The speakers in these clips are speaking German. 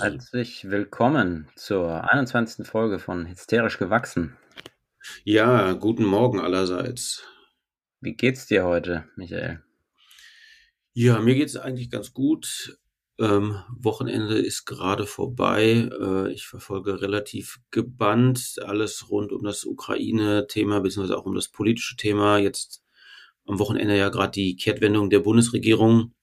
Herzlich willkommen zur 21. Folge von Hysterisch gewachsen. Ja, guten Morgen allerseits. Wie geht's dir heute, Michael? Ja, mir geht's eigentlich ganz gut. Ähm, Wochenende ist gerade vorbei. Äh, ich verfolge relativ gebannt alles rund um das Ukraine-Thema, beziehungsweise auch um das politische Thema. Jetzt am Wochenende ja gerade die Kehrtwendung der Bundesregierung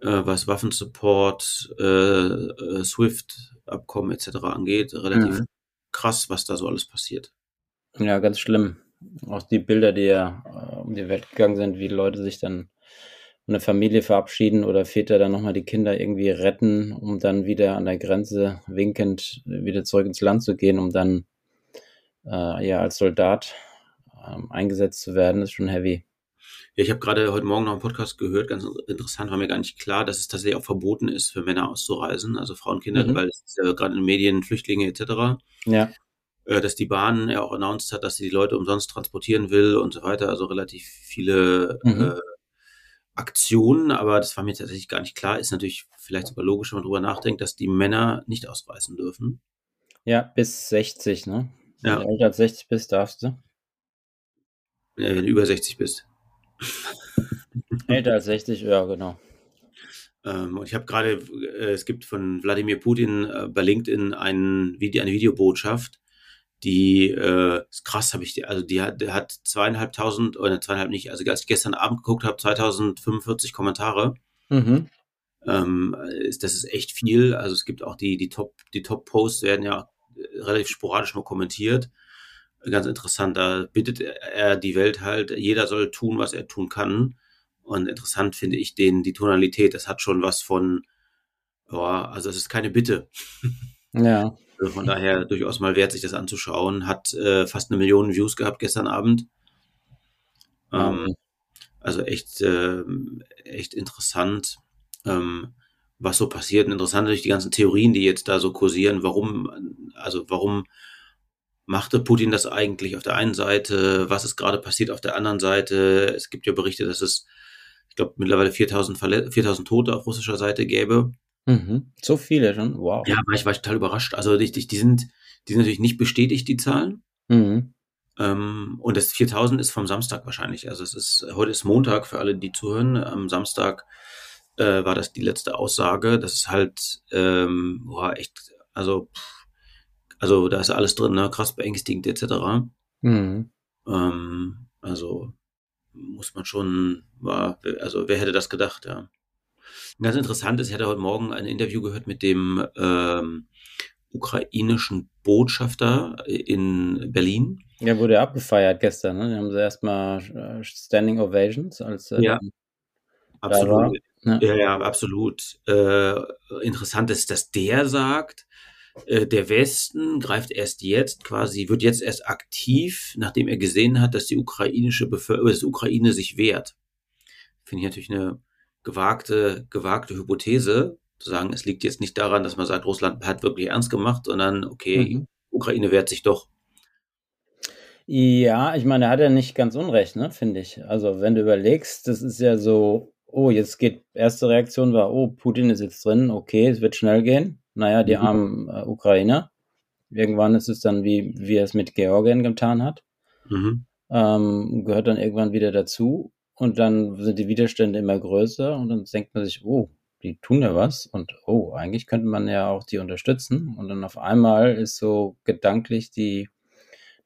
äh, was Waffensupport, äh, äh, SWIFT-Abkommen etc. angeht. Relativ mhm. krass, was da so alles passiert. Ja, ganz schlimm. Auch die Bilder, die ja äh, um die Welt gegangen sind, wie Leute sich dann eine Familie verabschieden oder Väter dann nochmal die Kinder irgendwie retten, um dann wieder an der Grenze winkend wieder zurück ins Land zu gehen, um dann äh, ja als Soldat ähm, eingesetzt zu werden, ist schon heavy. Ja, ich habe gerade heute Morgen noch einen Podcast gehört, ganz interessant, war mir gar nicht klar, dass es tatsächlich auch verboten ist, für Männer auszureisen, also Frauen, Kinder, mhm. weil es ist ja gerade in den Medien Flüchtlinge etc. Ja. Äh, dass die Bahn ja auch announced hat, dass sie die Leute umsonst transportieren will und so weiter, also relativ viele mhm. äh, Aktionen, aber das war mir tatsächlich gar nicht klar. Ist natürlich vielleicht sogar logisch, wenn man drüber nachdenkt, dass die Männer nicht ausreisen dürfen. Ja, bis 60, ne? Ja. Wenn du älter als 60 bist, darfst du. Ja, wenn du über 60 bist. Älter als 60, ja, genau. Ähm, und ich habe gerade, äh, es gibt von Wladimir Putin äh, bei LinkedIn ein Video, eine Videobotschaft, die äh, ist krass, habe ich die, also die hat, der hat zweieinhalbtausend, oder zweieinhalb nicht, also als ich gestern Abend geguckt habe, 2045 Kommentare. Mhm. Ähm, ist, das ist echt viel. Also es gibt auch die, die Top, die Top-Posts werden ja relativ sporadisch nur kommentiert ganz interessant. Da bittet er die Welt halt, jeder soll tun, was er tun kann. Und interessant finde ich den, die Tonalität. Das hat schon was von, ja, also es ist keine Bitte. Ja. Also von daher durchaus mal wert, sich das anzuschauen. Hat äh, fast eine Million Views gehabt gestern Abend. Ähm, mhm. Also echt, äh, echt interessant, ähm, was so passiert. Und interessant natürlich die ganzen Theorien, die jetzt da so kursieren. Warum, also warum machte Putin das eigentlich auf der einen Seite? Was ist gerade passiert auf der anderen Seite? Es gibt ja Berichte, dass es, ich glaube, mittlerweile 4000, 4000 Tote auf russischer Seite gäbe. Mhm. So viele schon, wow. Ja, war ich, war ich total überrascht. Also die, die, sind, die sind natürlich nicht bestätigt, die Zahlen. Mhm. Ähm, und das 4000 ist vom Samstag wahrscheinlich. Also es ist, heute ist Montag für alle, die zuhören. Am Samstag äh, war das die letzte Aussage. Das ist halt, ähm, boah, echt, also pff, also da ist alles drin, ne? krass beängstigend etc. Mhm. Ähm, also muss man schon, war, also wer hätte das gedacht, ja. Ganz interessant ist, ich hatte heute Morgen ein Interview gehört mit dem ähm, ukrainischen Botschafter in Berlin. Ja, wurde abgefeiert gestern, ne? Die haben sie erstmal äh, Standing Ovations als äh, ja. Absolut. Ja. ja, ja, absolut. Äh, interessant ist, dass der sagt, äh, der Westen greift erst jetzt quasi, wird jetzt erst aktiv, nachdem er gesehen hat, dass die ukrainische Bevölkerung, dass die Ukraine sich wehrt. Finde ich natürlich eine gewagte, gewagte Hypothese, zu sagen, es liegt jetzt nicht daran, dass man sagt, Russland hat wirklich ernst gemacht, sondern okay, mhm. Ukraine wehrt sich doch. Ja, ich meine, er hat ja nicht ganz unrecht, ne, finde ich. Also, wenn du überlegst, das ist ja so, oh, jetzt geht, erste Reaktion war, oh, Putin ist jetzt drin, okay, es wird schnell gehen naja, die mhm. armen äh, Ukrainer. Irgendwann ist es dann, wie, wie er es mit Georgien getan hat. Mhm. Ähm, gehört dann irgendwann wieder dazu. Und dann sind die Widerstände immer größer und dann denkt man sich, oh, die tun ja was und oh, eigentlich könnte man ja auch die unterstützen. Und dann auf einmal ist so gedanklich die,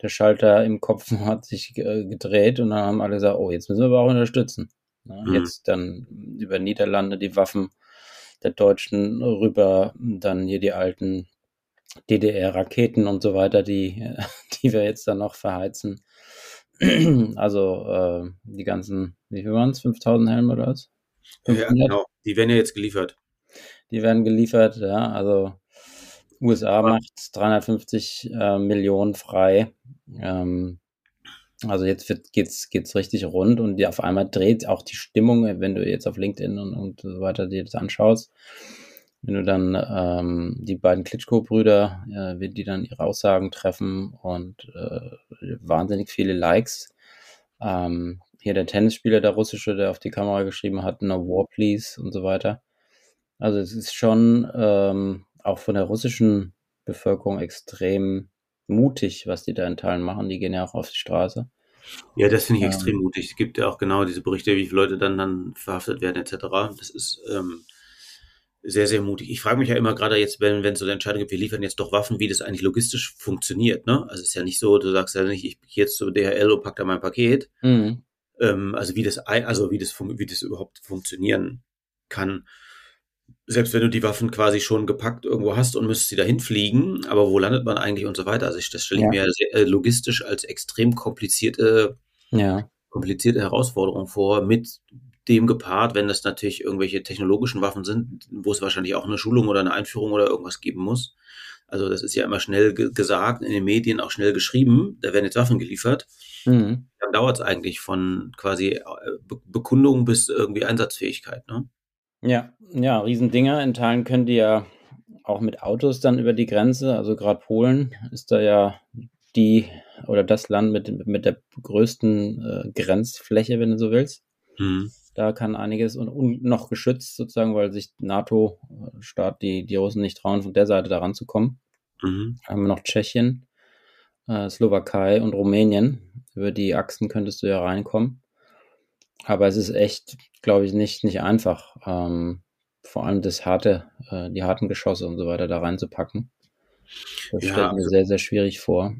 der Schalter im Kopf hat sich gedreht und dann haben alle gesagt, oh, jetzt müssen wir aber auch unterstützen. Ja, mhm. Jetzt dann über Niederlande die Waffen der Deutschen rüber dann hier die alten DDR-Raketen und so weiter, die, die wir jetzt dann noch verheizen. Also äh, die ganzen, wie viel waren es? 5000 Helme oder was? Ja, genau. Die werden ja jetzt geliefert. Die werden geliefert, ja. Also USA macht 350 äh, Millionen frei. Ähm, also jetzt wird, geht's, geht's richtig rund und die auf einmal dreht auch die Stimmung, wenn du jetzt auf LinkedIn und, und so weiter dir das anschaust. Wenn du dann ähm, die beiden Klitschko-Brüder, äh, die dann ihre Aussagen treffen und äh, wahnsinnig viele Likes. Ähm, hier der Tennisspieler, der russische, der auf die Kamera geschrieben hat, No War Please und so weiter. Also es ist schon ähm, auch von der russischen Bevölkerung extrem mutig, was die da in Teilen machen. Die gehen ja auch auf die Straße. Ja, das finde ich ähm, extrem mutig. Es gibt ja auch genau diese Berichte, wie viele Leute dann, dann verhaftet werden, etc. Das ist ähm, sehr, sehr mutig. Ich frage mich ja immer gerade jetzt, wenn es so eine Entscheidung gibt, wir liefern jetzt doch Waffen, wie das eigentlich logistisch funktioniert. Ne? Also es ist ja nicht so, du sagst ja nicht, ich gehe jetzt zu DHL und pack da mein Paket. Mhm. Ähm, also wie das, also wie das, wie das überhaupt funktionieren kann selbst wenn du die Waffen quasi schon gepackt irgendwo hast und müsstest sie dahin fliegen, aber wo landet man eigentlich und so weiter. Also ich, das stelle ich ja. mir sehr, äh, logistisch als extrem komplizierte, ja. komplizierte Herausforderung vor, mit dem gepaart, wenn das natürlich irgendwelche technologischen Waffen sind, wo es wahrscheinlich auch eine Schulung oder eine Einführung oder irgendwas geben muss. Also das ist ja immer schnell ge gesagt, in den Medien auch schnell geschrieben, da werden jetzt Waffen geliefert. Mhm. Dann dauert es eigentlich von quasi äh, Be Bekundung bis irgendwie Einsatzfähigkeit. Ne? Ja, ja, Riesendinger. In Teilen können die ja auch mit Autos dann über die Grenze. Also gerade Polen ist da ja die oder das Land mit, mit der größten äh, Grenzfläche, wenn du so willst. Mhm. Da kann einiges und, und, noch geschützt sozusagen, weil sich NATO-Staat, die, die Russen nicht trauen, von der Seite da ranzukommen. Mhm. Haben wir noch Tschechien, äh, Slowakei und Rumänien. Über die Achsen könntest du ja reinkommen. Aber es ist echt, glaube ich, nicht, nicht einfach, ähm, vor allem das harte, äh, die harten Geschosse und so weiter da reinzupacken. Das ja, stellt mir also, sehr, sehr schwierig vor.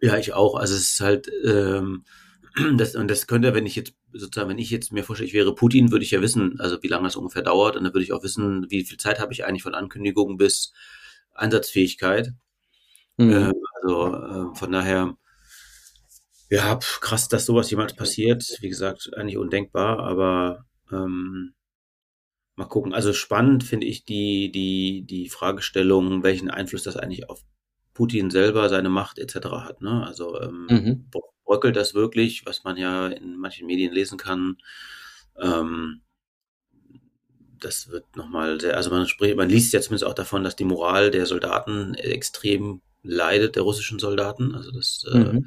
Ja, ich auch. Also es ist halt, ähm, das, und das könnte, wenn ich jetzt sozusagen, wenn ich jetzt mir vorstelle, ich wäre Putin, würde ich ja wissen, also wie lange das ungefähr dauert, und dann würde ich auch wissen, wie viel Zeit habe ich eigentlich von Ankündigung bis Einsatzfähigkeit. Mhm. Ähm, also äh, von daher, ja, krass, dass sowas jemals passiert. Wie gesagt, eigentlich undenkbar, aber ähm, mal gucken. Also spannend finde ich die, die, die Fragestellung, welchen Einfluss das eigentlich auf Putin selber, seine Macht etc. hat. Ne? Also ähm, mhm. bröckelt das wirklich, was man ja in manchen Medien lesen kann. Ähm, das wird nochmal sehr, also man spricht, man liest ja zumindest auch davon, dass die Moral der Soldaten extrem leidet, der russischen Soldaten. Also das äh, mhm. äh,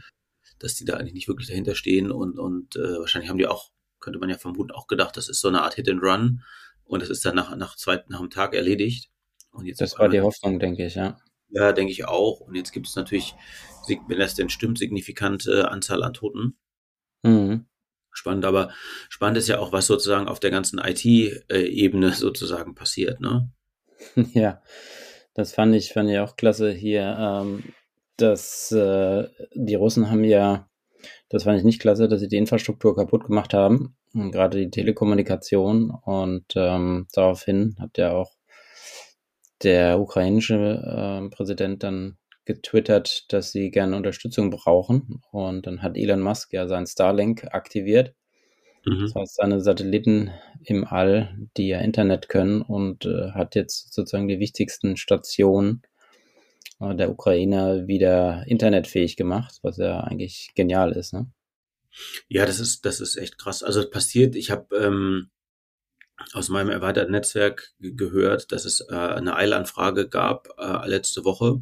dass die da eigentlich nicht wirklich dahinter stehen und, und äh, wahrscheinlich haben die auch, könnte man ja vermuten, auch gedacht, das ist so eine Art Hit and Run und das ist dann nach, nach, zwei, nach einem Tag erledigt. Und jetzt das war die Hoffnung, denke ich, ja. Ja, denke ich auch. Und jetzt gibt es natürlich, wenn das denn stimmt, signifikante Anzahl an Toten. Mhm. Spannend, aber spannend ist ja auch, was sozusagen auf der ganzen IT-Ebene sozusagen passiert, ne? Ja, das fand ich, fand ich auch klasse hier. Ähm, dass äh, die Russen haben ja, das fand ich nicht klasse, dass sie die Infrastruktur kaputt gemacht haben, gerade die Telekommunikation. Und ähm, daraufhin hat ja auch der ukrainische äh, Präsident dann getwittert, dass sie gerne Unterstützung brauchen. Und dann hat Elon Musk ja sein Starlink aktiviert. Mhm. Das heißt, seine Satelliten im All, die ja Internet können und äh, hat jetzt sozusagen die wichtigsten Stationen der Ukraine wieder internetfähig gemacht, was ja eigentlich genial ist, ne? Ja, das ist, das ist echt krass. Also passiert, ich habe ähm, aus meinem erweiterten Netzwerk gehört, dass es äh, eine Eilanfrage gab äh, letzte Woche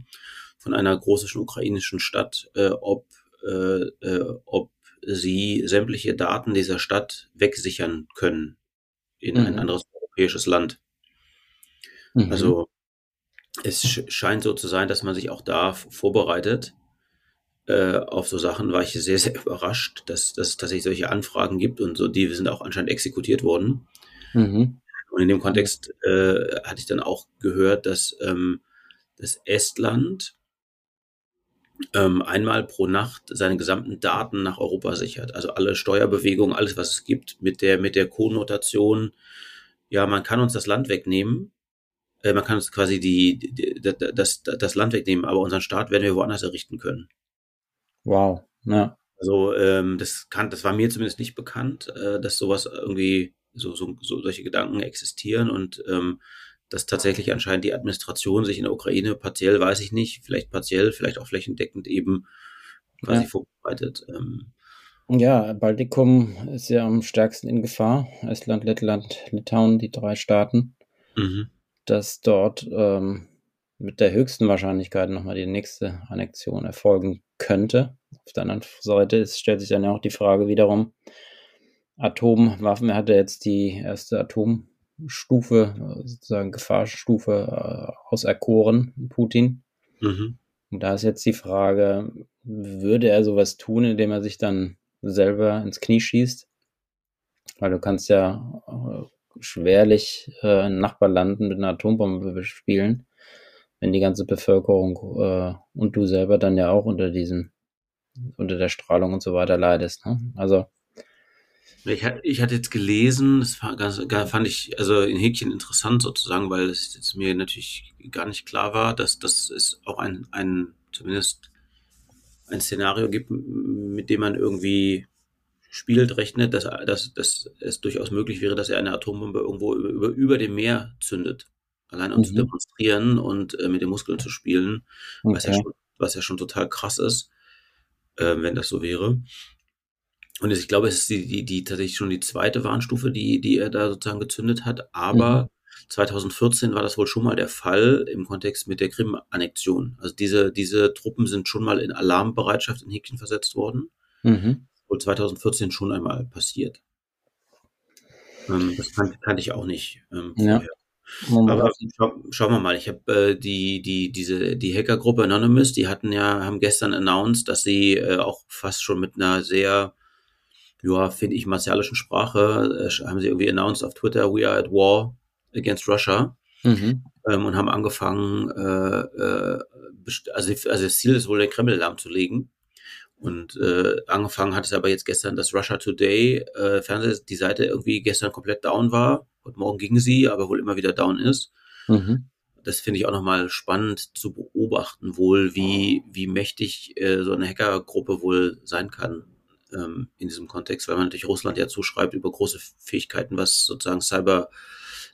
von einer großen ukrainischen Stadt, äh, ob, äh, äh, ob sie sämtliche Daten dieser Stadt wegsichern können in mhm. ein anderes europäisches Land. Mhm. Also es scheint so zu sein, dass man sich auch da vorbereitet äh, auf so Sachen. War ich sehr, sehr überrascht, dass, dass es tatsächlich solche Anfragen gibt und so, die sind auch anscheinend exekutiert worden. Mhm. Und in dem Kontext äh, hatte ich dann auch gehört, dass ähm, das Estland ähm, einmal pro Nacht seine gesamten Daten nach Europa sichert. Also alle Steuerbewegungen, alles, was es gibt, mit der, mit der Konnotation, ja, man kann uns das Land wegnehmen, äh, man kann uns quasi die, die, das, das Land wegnehmen, aber unseren Staat werden wir woanders errichten können. Wow, ja. Also ähm, das kann, das war mir zumindest nicht bekannt, äh, dass sowas irgendwie so, so, so solche Gedanken existieren und ähm, dass tatsächlich anscheinend die Administration sich in der Ukraine partiell, weiß ich nicht, vielleicht partiell, vielleicht auch flächendeckend eben quasi ja. vorbereitet. Ähm, ja, Baltikum ist ja am stärksten in Gefahr. Estland, Lettland, Litauen, die drei Staaten. Mhm. Dass dort ähm, mit der höchsten Wahrscheinlichkeit nochmal die nächste Annexion erfolgen könnte. Auf der anderen Seite ist, stellt sich dann ja auch die Frage wiederum, Atomwaffen, er hatte jetzt die erste Atomstufe, sozusagen Gefahrstufe äh, auserkoren, Putin. Mhm. Und da ist jetzt die Frage, würde er sowas tun, indem er sich dann selber ins Knie schießt? Weil du kannst ja äh, schwerlich äh, ein Nachbarland mit einer Atombombe bespielen wenn die ganze Bevölkerung äh, und du selber dann ja auch unter diesem, unter der Strahlung und so weiter leidest. Ne? Also ich, ich hatte jetzt gelesen, das fand ich also in Häkchen interessant sozusagen, weil es jetzt mir natürlich gar nicht klar war, dass, dass es auch ein, ein zumindest ein Szenario gibt, mit dem man irgendwie spielt, rechnet, dass, dass, dass es durchaus möglich wäre, dass er eine Atombombe irgendwo über, über, über dem Meer zündet allein um mhm. zu demonstrieren und äh, mit den Muskeln zu spielen, okay. was, ja schon, was ja schon total krass ist, äh, wenn das so wäre. Und ich glaube, es ist die, die, die tatsächlich schon die zweite Warnstufe, die, die er da sozusagen gezündet hat. Aber mhm. 2014 war das wohl schon mal der Fall im Kontext mit der Krim-Annexion. Also diese, diese Truppen sind schon mal in Alarmbereitschaft in Häkchen versetzt worden. Mhm. Wohl 2014 schon einmal passiert. Ähm, das kan kannte ich auch nicht ähm, ja. Aber schau, schauen wir mal, ich habe äh, die, die, diese, die Hackergruppe Anonymous, die hatten ja, haben gestern announced, dass sie äh, auch fast schon mit einer sehr, ja, finde ich, martialischen Sprache, äh, haben sie irgendwie announced auf Twitter, we are at war against Russia. Mhm. Ähm, und haben angefangen, äh, äh, also, also das Ziel ist wohl, den Kreml lahmzulegen. Und äh, angefangen hat es aber jetzt gestern, dass Russia Today, äh, Fernseh, die Seite irgendwie gestern komplett down war. Heute Morgen ging sie, aber wohl immer wieder down ist. Mhm. Das finde ich auch nochmal spannend zu beobachten, wohl, wie, wie mächtig äh, so eine Hackergruppe wohl sein kann ähm, in diesem Kontext, weil man natürlich Russland ja zuschreibt über große Fähigkeiten, was sozusagen Cyber,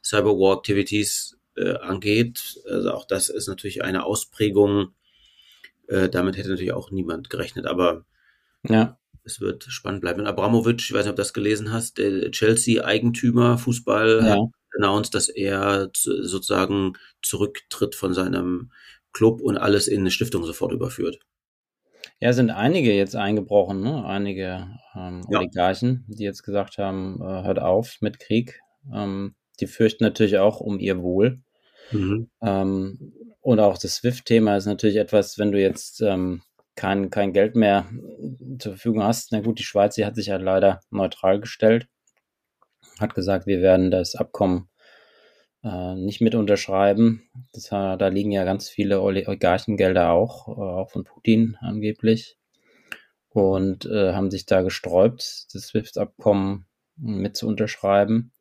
Cyberwar Activities äh, angeht. Also auch das ist natürlich eine Ausprägung äh, damit hätte natürlich auch niemand gerechnet, aber ja. es wird spannend bleiben. Und Abramovic, ich weiß nicht, ob du das gelesen hast, der Chelsea-Eigentümer Fußball ja. hat announced, dass er sozusagen zurücktritt von seinem Club und alles in eine Stiftung sofort überführt. Ja, sind einige jetzt eingebrochen, ne? einige ähm, Oligarchen, ja. die jetzt gesagt haben, äh, hört auf mit Krieg. Ähm, die fürchten natürlich auch um ihr Wohl. Mhm. Ähm, und auch das SWIFT-Thema ist natürlich etwas, wenn du jetzt ähm, kein, kein Geld mehr zur Verfügung hast. Na gut, die Schweiz, die hat sich ja leider neutral gestellt, hat gesagt, wir werden das Abkommen äh, nicht mit unterschreiben. Das, da liegen ja ganz viele Oligarchengelder auch, äh, auch von Putin angeblich. Und äh, haben sich da gesträubt, das SWIFT-Abkommen mit zu unterschreiben.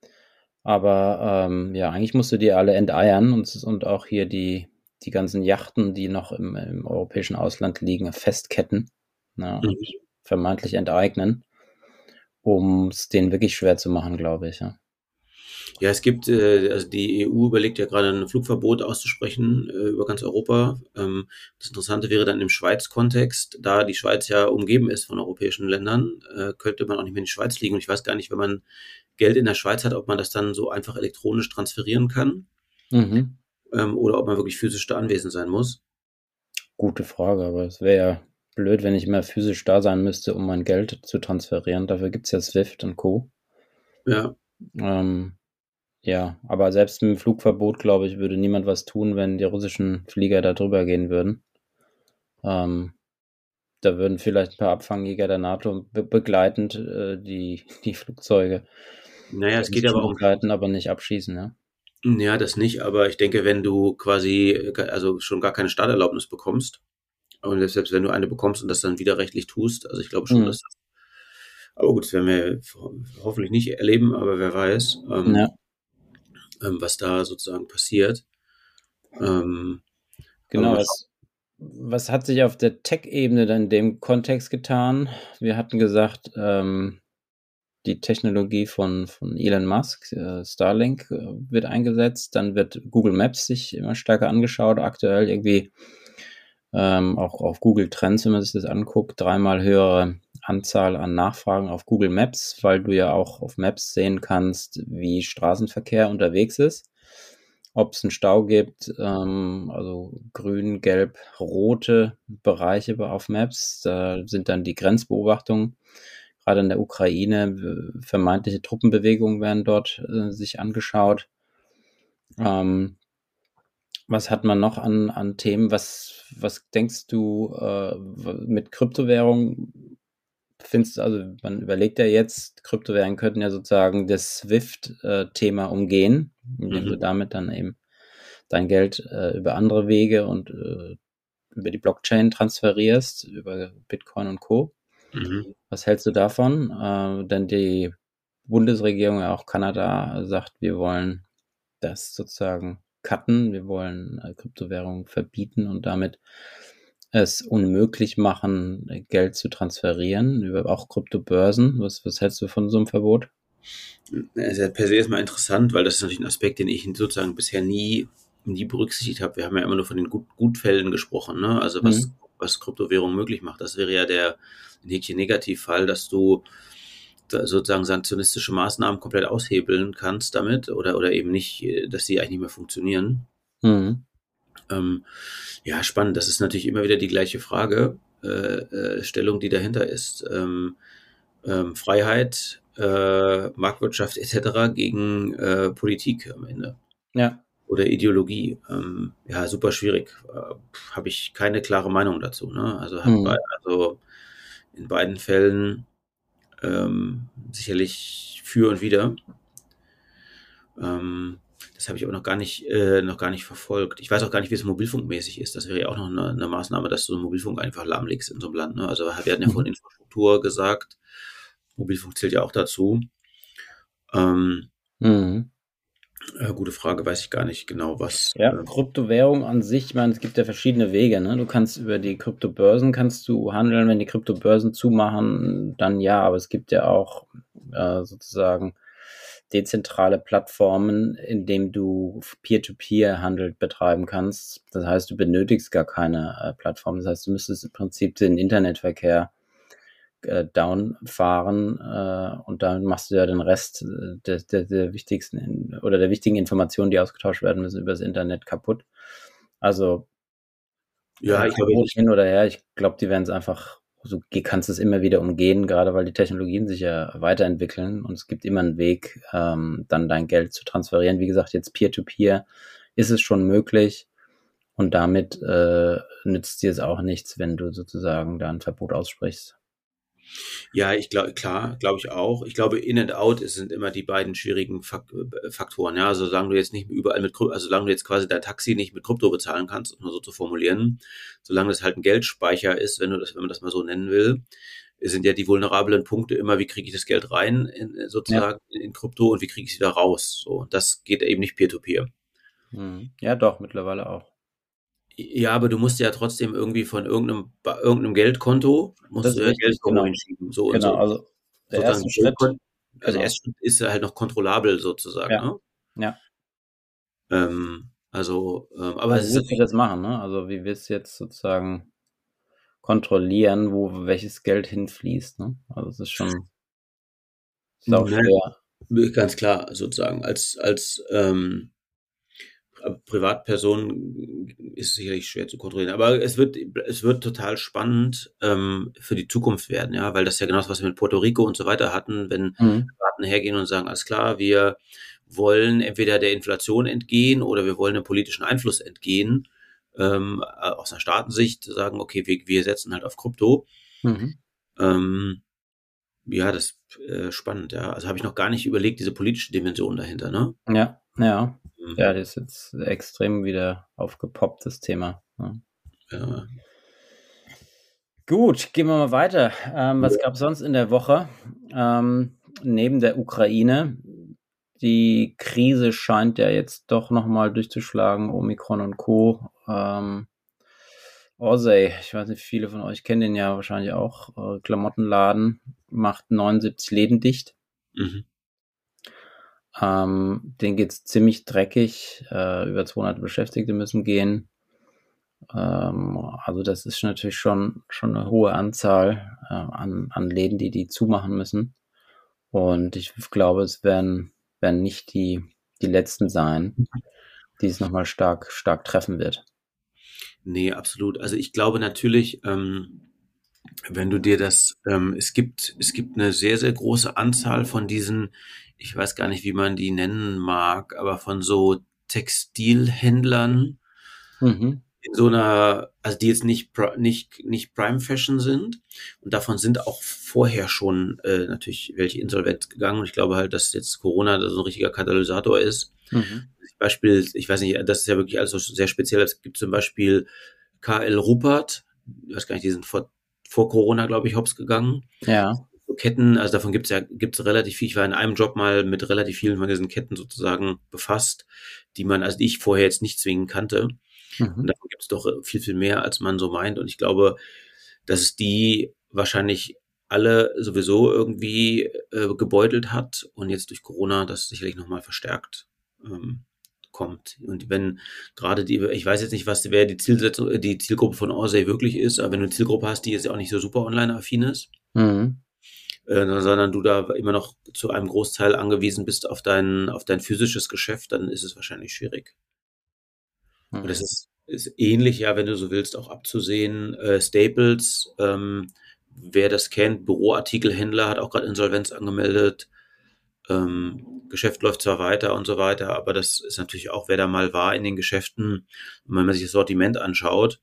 Aber ähm, ja, eigentlich musst du die alle enteiern und, und auch hier die, die ganzen Yachten, die noch im, im europäischen Ausland liegen, festketten, na, mhm. vermeintlich enteignen, um es denen wirklich schwer zu machen, glaube ich. Ja. Ja, es gibt, äh, also die EU überlegt ja gerade ein Flugverbot auszusprechen äh, über ganz Europa. Ähm, das Interessante wäre dann im Schweiz-Kontext, da die Schweiz ja umgeben ist von europäischen Ländern, äh, könnte man auch nicht mehr in die Schweiz fliegen. Und ich weiß gar nicht, wenn man Geld in der Schweiz hat, ob man das dann so einfach elektronisch transferieren kann. Mhm ähm, oder ob man wirklich physisch da anwesend sein muss? Gute Frage, aber es wäre ja blöd, wenn ich immer physisch da sein müsste, um mein Geld zu transferieren. Dafür gibt es ja Swift und Co. Ja. Ähm, ja, aber selbst mit dem Flugverbot, glaube ich, würde niemand was tun, wenn die russischen Flieger da drüber gehen würden. Ähm, da würden vielleicht ein paar Abfangjäger der NATO be begleitend äh, die, die Flugzeuge. Naja, es geht aber auch. Begleiten, aber nicht abschießen, ja. Ja, das nicht, aber ich denke, wenn du quasi, also schon gar keine Starterlaubnis bekommst, und selbst wenn du eine bekommst und das dann widerrechtlich tust, also ich glaube schon, mhm. dass das, aber gut, das werden wir hoffentlich nicht erleben, aber wer weiß, ähm, ja. ähm, was da sozusagen passiert. Ähm, genau, was, was hat sich auf der Tech-Ebene dann in dem Kontext getan? Wir hatten gesagt, ähm, die Technologie von, von Elon Musk, äh, Starlink, äh, wird eingesetzt. Dann wird Google Maps sich immer stärker angeschaut. Aktuell irgendwie ähm, auch auf Google Trends, wenn man sich das anguckt, dreimal höhere Anzahl an Nachfragen auf Google Maps, weil du ja auch auf Maps sehen kannst, wie Straßenverkehr unterwegs ist ob es einen Stau gibt, ähm, also grün, gelb, rote Bereiche auf Maps. Da sind dann die Grenzbeobachtungen. Gerade in der Ukraine, vermeintliche Truppenbewegungen werden dort äh, sich angeschaut. Ähm, was hat man noch an, an Themen? Was, was denkst du äh, mit Kryptowährung? Findest also man überlegt ja jetzt, Kryptowährungen könnten ja sozusagen das SWIFT-Thema äh, umgehen, indem mhm. du damit dann eben dein Geld äh, über andere Wege und äh, über die Blockchain transferierst, über Bitcoin und Co. Mhm. Was hältst du davon? Äh, denn die Bundesregierung, ja auch Kanada, sagt, wir wollen das sozusagen cutten, wir wollen äh, Kryptowährungen verbieten und damit es unmöglich machen, Geld zu transferieren, über auch Kryptobörsen. Was, was hältst du von so einem Verbot? Also per se ist mal interessant, weil das ist natürlich ein Aspekt, den ich sozusagen bisher nie, nie berücksichtigt habe. Wir haben ja immer nur von den Gut Gutfällen gesprochen, ne? Also was, mhm. was Kryptowährung möglich macht. Das wäre ja der Häkchen Negativfall, dass du sozusagen sanktionistische Maßnahmen komplett aushebeln kannst damit oder, oder eben nicht, dass sie eigentlich nicht mehr funktionieren. Mhm. Ähm, ja, spannend. Das ist natürlich immer wieder die gleiche Frage, äh, äh, Stellung, die dahinter ist. Ähm, ähm, Freiheit, äh, Marktwirtschaft etc. gegen äh, Politik am Ende. Ja. Oder Ideologie. Ähm, ja, super schwierig. Äh, Habe ich keine klare Meinung dazu. Ne? Also, mhm. bei, also in beiden Fällen ähm, sicherlich für und wieder. Ähm, das habe ich aber noch gar nicht, äh, noch gar nicht verfolgt. Ich weiß auch gar nicht, wie es mobilfunkmäßig ist. Das wäre ja auch noch eine, eine Maßnahme, dass du Mobilfunk einfach lahmlegst in so einem Land. Ne? Also wir hatten ja von mhm. Infrastruktur gesagt. Mobilfunk zählt ja auch dazu. Ähm, mhm. Äh, gute Frage, weiß ich gar nicht genau, was. Ja, äh, Kryptowährung an sich, ich meine, es gibt ja verschiedene Wege. Ne? Du kannst über die Kryptobörsen kannst du handeln, wenn die Kryptobörsen zumachen, dann ja, aber es gibt ja auch äh, sozusagen dezentrale Plattformen, in dem du Peer-to-Peer-Handel betreiben kannst. Das heißt, du benötigst gar keine äh, Plattform. Das heißt, du müsstest im Prinzip den Internetverkehr äh, downfahren äh, und dann machst du ja den Rest äh, der, der, der wichtigsten oder der wichtigen Informationen, die ausgetauscht werden müssen, über das Internet kaputt. Also ja, ich glaube hin oder her, ich glaube, die werden es einfach so kannst es immer wieder umgehen, gerade weil die Technologien sich ja weiterentwickeln und es gibt immer einen Weg, ähm, dann dein Geld zu transferieren. Wie gesagt, jetzt Peer-to-Peer -Peer ist es schon möglich und damit äh, nützt dir es auch nichts, wenn du sozusagen da ein Verbot aussprichst. Ja, ich glaube, klar, glaube ich auch. Ich glaube, In and Out sind immer die beiden schwierigen äh, Faktoren. Ja, also solange du jetzt nicht überall mit, also solange du jetzt quasi dein Taxi nicht mit Krypto bezahlen kannst, um so zu formulieren, solange das halt ein Geldspeicher ist, wenn du das, wenn man das mal so nennen will, sind ja die vulnerablen Punkte immer, wie kriege ich das Geld rein, in, sozusagen ja. in, Krypto und wie kriege ich es wieder raus. So, das geht eben nicht peer-to-peer. -peer. Hm. Ja, doch, mittlerweile auch. Ja, aber du musst ja trotzdem irgendwie von irgendeinem, irgendeinem Geldkonto musst das du ja Geld genau. hinschieben. So genau, und so. also der erste Schritt. Also genau. Schritt ist halt noch kontrollabel sozusagen. Ja. Ne? ja. Ähm, also, ähm, aber also wie willst du das machen, ne? Also wie willst du jetzt sozusagen kontrollieren, wo welches Geld hinfließt, ne? Also es ist schon sau schwer. Ganz klar, sozusagen, als, als ähm, Privatpersonen ist sicherlich schwer zu kontrollieren. Aber es wird, es wird total spannend ähm, für die Zukunft werden, ja, weil das ja genau das, was wir mit Puerto Rico und so weiter hatten, wenn mhm. Staaten hergehen und sagen, alles klar, wir wollen entweder der Inflation entgehen oder wir wollen dem politischen Einfluss entgehen, ähm, aus einer Staatensicht sagen, okay, wir, wir setzen halt auf Krypto. Mhm. Ähm, ja, das ist äh, spannend, ja. Also habe ich noch gar nicht überlegt, diese politische Dimension dahinter, ne? Ja, ja. Mhm. Ja, das ist jetzt extrem wieder aufgepoppt, das Thema. Ne? Ja. Gut, gehen wir mal weiter. Ähm, was gab es sonst in der Woche? Ähm, neben der Ukraine. Die Krise scheint ja jetzt doch nochmal durchzuschlagen, Omikron und Co. Ähm, Orsay, ich weiß nicht, viele von euch kennen den ja wahrscheinlich auch. Äh, Klamottenladen macht 79 Läden dicht. Mhm. Ähm, denen geht es ziemlich dreckig. Äh, über 200 Beschäftigte müssen gehen. Ähm, also das ist natürlich schon, schon eine hohe Anzahl äh, an, an Läden, die die zumachen müssen. Und ich glaube, es werden, werden nicht die, die letzten sein, die es nochmal stark, stark treffen wird. Nee, absolut. Also ich glaube natürlich, ähm, wenn du dir das, ähm, es gibt, es gibt eine sehr, sehr große Anzahl von diesen, ich weiß gar nicht, wie man die nennen mag, aber von so Textilhändlern, mhm. in so einer, also die jetzt nicht, nicht, nicht Prime Fashion sind. Und davon sind auch vorher schon äh, natürlich welche insolvent gegangen. Und ich glaube halt, dass jetzt Corona so ein richtiger Katalysator ist. Mhm. Beispiel, ich weiß nicht, das ist ja wirklich alles so sehr speziell. Es gibt zum Beispiel KL Rupert, ich weiß gar nicht, die sind vor vor Corona, glaube ich, hops gegangen. Ja. So Ketten, also davon gibt es ja gibt's relativ viel. Ich war in einem Job mal mit relativ vielen von diesen Ketten sozusagen befasst, die man, also die ich vorher jetzt nicht zwingend kannte. Mhm. Und davon gibt es doch viel, viel mehr, als man so meint. Und ich glaube, dass es die wahrscheinlich alle sowieso irgendwie äh, gebeutelt hat und jetzt durch Corona das sicherlich nochmal verstärkt. Ähm, kommt. Und wenn gerade die, ich weiß jetzt nicht, was wer die Zielsetzung, die Zielgruppe von Orsay wirklich ist, aber wenn du eine Zielgruppe hast, die jetzt auch nicht so super online-affin ist, mhm. Äh, sondern du da immer noch zu einem Großteil angewiesen bist auf dein, auf dein physisches Geschäft, dann ist es wahrscheinlich schwierig. Mhm. Und das ist, ist ähnlich, ja, wenn du so willst, auch abzusehen. Äh, Staples, ähm, wer das kennt, Büroartikelhändler hat auch gerade Insolvenz angemeldet. Ähm, Geschäft läuft zwar weiter und so weiter, aber das ist natürlich auch, wer da mal war in den Geschäften, wenn man sich das Sortiment anschaut,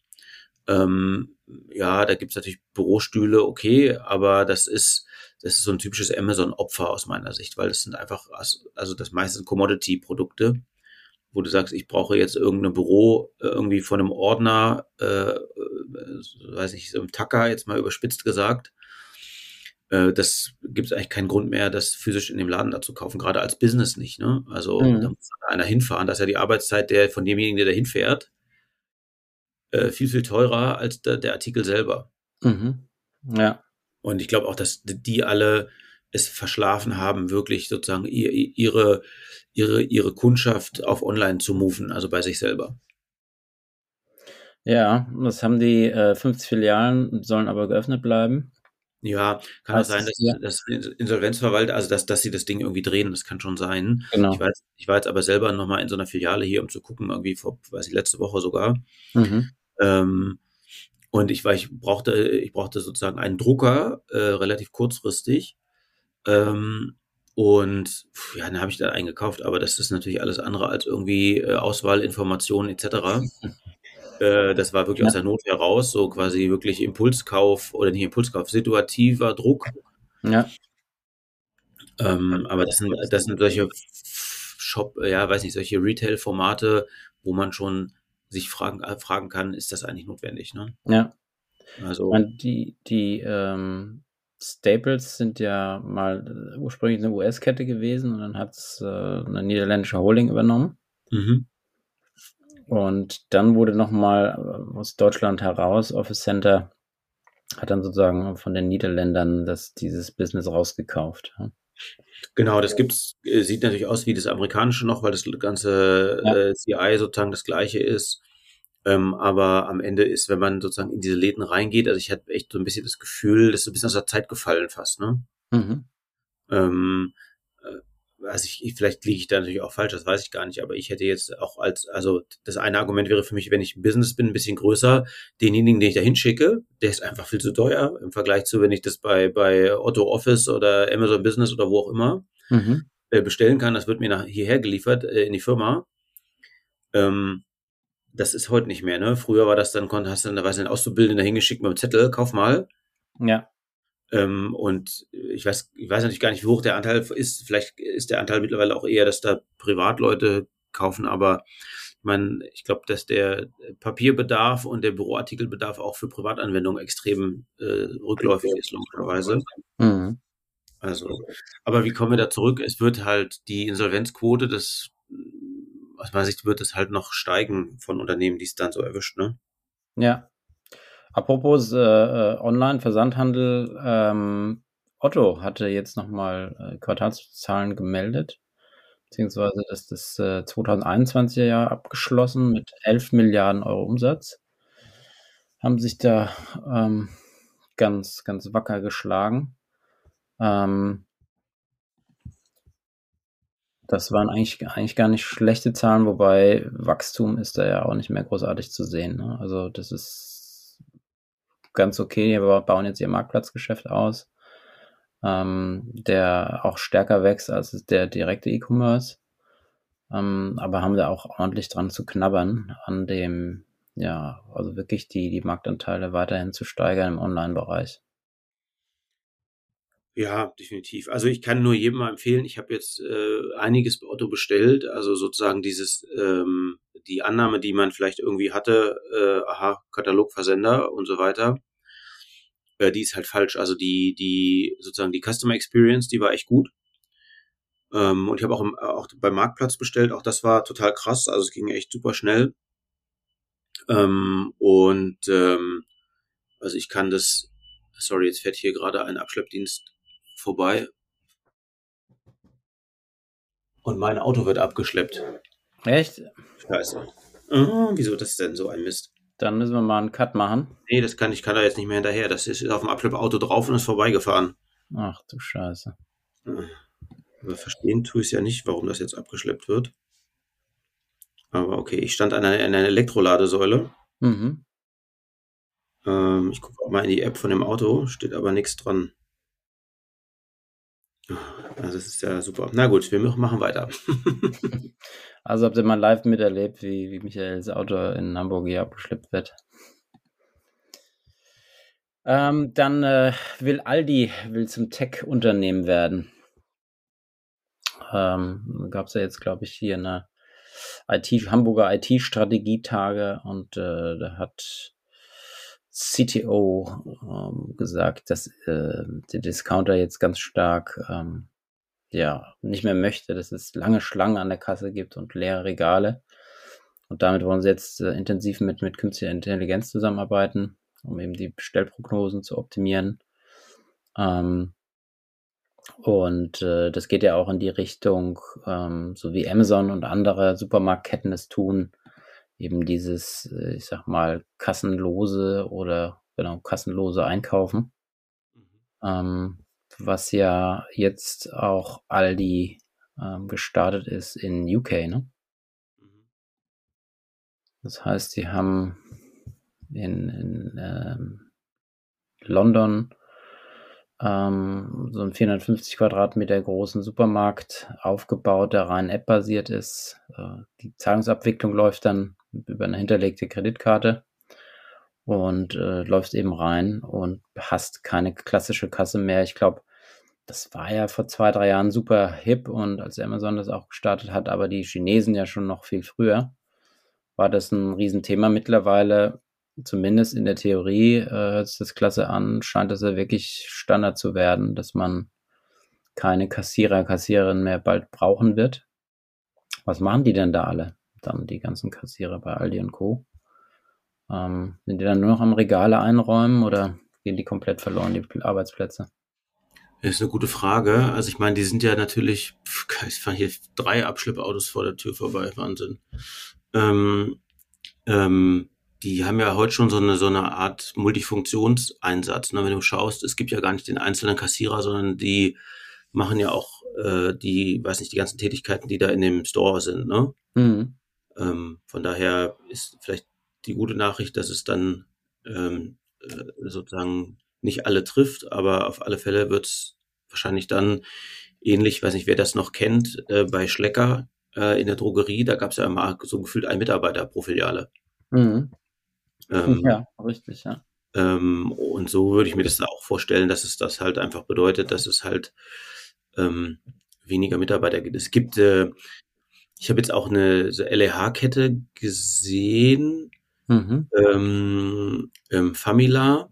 ähm, ja, da gibt es natürlich Bürostühle, okay, aber das ist, das ist so ein typisches Amazon-Opfer aus meiner Sicht, weil das sind einfach, also das meiste sind Commodity-Produkte, wo du sagst, ich brauche jetzt irgendein Büro äh, irgendwie von einem Ordner, äh, äh, weiß ich, so einem Tacker, jetzt mal überspitzt gesagt, äh, das gibt es eigentlich keinen Grund mehr, das physisch in dem Laden da zu kaufen, gerade als Business nicht. Ne? Also mhm. da muss einer hinfahren. Das ist ja die Arbeitszeit der, von demjenigen, der da hinfährt, äh, viel, viel teurer als der, der Artikel selber. Mhm. Ja. Und ich glaube auch, dass die alle es verschlafen haben, wirklich sozusagen ihre, ihre, ihre Kundschaft auf online zu moven, also bei sich selber. Ja, das haben die äh, 50 Filialen, sollen aber geöffnet bleiben. Ja, kann auch sein, dass, ja. dass Insolvenzverwalter, also dass, dass sie das Ding irgendwie drehen, das kann schon sein. Genau. Ich, war jetzt, ich war jetzt aber selber nochmal in so einer Filiale hier, um zu gucken, irgendwie vor, weiß ich, letzte Woche sogar. Mhm. Ähm, und ich war, ich brauchte, ich brauchte sozusagen einen Drucker, äh, relativ kurzfristig. Ähm, und ja, dann habe ich da eingekauft, aber das ist natürlich alles andere als irgendwie äh, Auswahl, Informationen etc. Äh, das war wirklich ja. aus der Not heraus, so quasi wirklich Impulskauf oder nicht Impulskauf, situativer Druck. Ja. Ähm, aber das sind, das sind solche Shop, ja, weiß nicht, solche Retail-Formate, wo man schon sich fragen, äh, fragen kann, ist das eigentlich notwendig, ne? Ja. Also. Meine, die, die, ähm, Staples sind ja mal ursprünglich eine US-Kette gewesen und dann hat es äh, eine niederländische Holding übernommen. Mhm. Und dann wurde nochmal äh, aus Deutschland heraus, Office Center hat dann sozusagen von den Niederländern das, dieses Business rausgekauft. Genau, das gibt's, äh, sieht natürlich aus wie das amerikanische noch, weil das ganze ja. äh, CI sozusagen das gleiche ist. Ähm, aber am Ende ist, wenn man sozusagen in diese Läden reingeht, also ich hatte echt so ein bisschen das Gefühl, das ist ein bisschen aus der Zeit gefallen fast, ne? Mhm. Ähm, also ich, vielleicht liege ich da natürlich auch falsch, das weiß ich gar nicht, aber ich hätte jetzt auch als, also das eine Argument wäre für mich, wenn ich im Business bin, ein bisschen größer, denjenigen, den ich da hinschicke, der ist einfach viel zu teuer im Vergleich zu, wenn ich das bei, bei Otto Office oder Amazon Business oder wo auch immer mhm. äh, bestellen kann, das wird mir nach, hierher geliefert äh, in die Firma. Ähm, das ist heute nicht mehr, ne? Früher war das dann, hast du dann, da weiß ein Auszubildender hingeschickt mit dem Zettel, kauf mal. Ja. Ähm, und ich weiß, ich weiß natürlich gar nicht, wie hoch der Anteil ist. Vielleicht ist der Anteil mittlerweile auch eher, dass da Privatleute kaufen, aber ich meine, ich glaube, dass der Papierbedarf und der Büroartikelbedarf auch für Privatanwendungen extrem äh, rückläufig ist, logischerweise. Mhm. Also, aber wie kommen wir da zurück? Es wird halt die Insolvenzquote, das aus meiner Sicht wird es halt noch steigen von Unternehmen, die es dann so erwischt, ne? Ja, Apropos äh, äh, Online-Versandhandel ähm, Otto hatte jetzt nochmal äh, Quartalszahlen gemeldet, beziehungsweise das, das äh, 2021er Jahr abgeschlossen mit 11 Milliarden Euro Umsatz. Haben sich da ähm, ganz, ganz wacker geschlagen. Ähm, das waren eigentlich, eigentlich gar nicht schlechte Zahlen, wobei Wachstum ist da ja auch nicht mehr großartig zu sehen. Ne? Also das ist ganz okay. Die bauen jetzt ihr Marktplatzgeschäft aus ähm, der auch stärker wächst als der direkte E-Commerce. Ähm, aber haben da auch ordentlich dran zu knabbern, an dem, ja, also wirklich die, die Marktanteile weiterhin zu steigern im Online-Bereich. Ja, definitiv. Also ich kann nur jedem mal empfehlen, ich habe jetzt äh, einiges bei Otto bestellt, also sozusagen dieses, ähm, die Annahme, die man vielleicht irgendwie hatte, äh, aha, Katalogversender und so weiter, äh, die ist halt falsch. Also die, die, sozusagen die Customer Experience, die war echt gut. Ähm, und ich habe auch, im, auch beim Marktplatz bestellt, auch das war total krass. Also es ging echt super schnell. Ähm, und ähm, also ich kann das, sorry, jetzt fährt hier gerade ein Abschleppdienst vorbei. Und mein Auto wird abgeschleppt. Echt? Scheiße. Oh, wieso das denn so ein Mist? Dann müssen wir mal einen Cut machen. Nee, das kann ich kann da jetzt nicht mehr hinterher. Das ist auf dem Abschleppauto drauf und ist vorbeigefahren. Ach du Scheiße. Aber verstehen tue ich es ja nicht, warum das jetzt abgeschleppt wird. Aber okay, ich stand an einer, an einer Elektroladesäule. Mhm. Ähm, ich gucke auch mal in die App von dem Auto, steht aber nichts dran. Also das ist ja super. Na gut, wir machen weiter. also habt ihr mal live miterlebt, wie, wie Michaels Auto in Hamburg hier abgeschleppt wird. Ähm, dann äh, will Aldi will zum Tech-Unternehmen werden. Ähm, Gab es ja jetzt, glaube ich, hier eine IT, Hamburger IT-Strategietage und äh, da hat CTO ähm, gesagt, dass äh, der Discounter jetzt ganz stark ähm, ja nicht mehr möchte, dass es lange Schlangen an der Kasse gibt und leere Regale. Und damit wollen sie jetzt äh, intensiv mit, mit künstlicher Intelligenz zusammenarbeiten, um eben die Bestellprognosen zu optimieren. Ähm, und äh, das geht ja auch in die Richtung, ähm, so wie Amazon und andere Supermarktketten es tun, eben dieses, äh, ich sag mal, kassenlose oder genau, kassenlose Einkaufen. Mhm. Ähm, was ja jetzt auch Aldi ähm, gestartet ist in UK, ne? Mhm. Das heißt, sie haben in, in ähm, London ähm, so einen 450 Quadratmeter großen Supermarkt aufgebaut, der rein App-basiert ist. Äh, die Zahlungsabwicklung läuft dann über eine hinterlegte Kreditkarte und äh, läufst eben rein und hast keine klassische Kasse mehr. Ich glaube, das war ja vor zwei, drei Jahren super hip und als Amazon das auch gestartet hat, aber die Chinesen ja schon noch viel früher, war das ein Riesenthema. Mittlerweile, zumindest in der Theorie, äh, hört sich das klasse an, scheint das ja wirklich Standard zu werden, dass man keine Kassierer, Kassiererin mehr bald brauchen wird. Was machen die denn da alle? dann die ganzen Kassierer bei Aldi und Co. Ähm, sind die dann nur noch am Regale einräumen oder gehen die komplett verloren, die Arbeitsplätze? Das ist eine gute Frage. Also ich meine, die sind ja natürlich, ich fand hier drei Abschleppautos vor der Tür vorbei, Wahnsinn. Ähm, ähm, die haben ja heute schon so eine, so eine Art Multifunktionseinsatz. Ne? Wenn du schaust, es gibt ja gar nicht den einzelnen Kassierer, sondern die machen ja auch äh, die, weiß nicht, die ganzen Tätigkeiten, die da in dem Store sind. Ne? Mhm. Ähm, von daher ist vielleicht die gute Nachricht, dass es dann ähm, äh, sozusagen nicht alle trifft, aber auf alle Fälle wird es wahrscheinlich dann ähnlich, weiß nicht, wer das noch kennt, äh, bei Schlecker äh, in der Drogerie, da gab es ja immer so gefühlt ein Mitarbeiter pro Filiale. Mhm. Ähm, ja, richtig, ja. Ähm, und so würde ich mir das da auch vorstellen, dass es das halt einfach bedeutet, dass es halt ähm, weniger Mitarbeiter gibt. Es gibt äh, ich habe jetzt auch eine so LEH-Kette gesehen, mhm. ähm, ähm, Famila,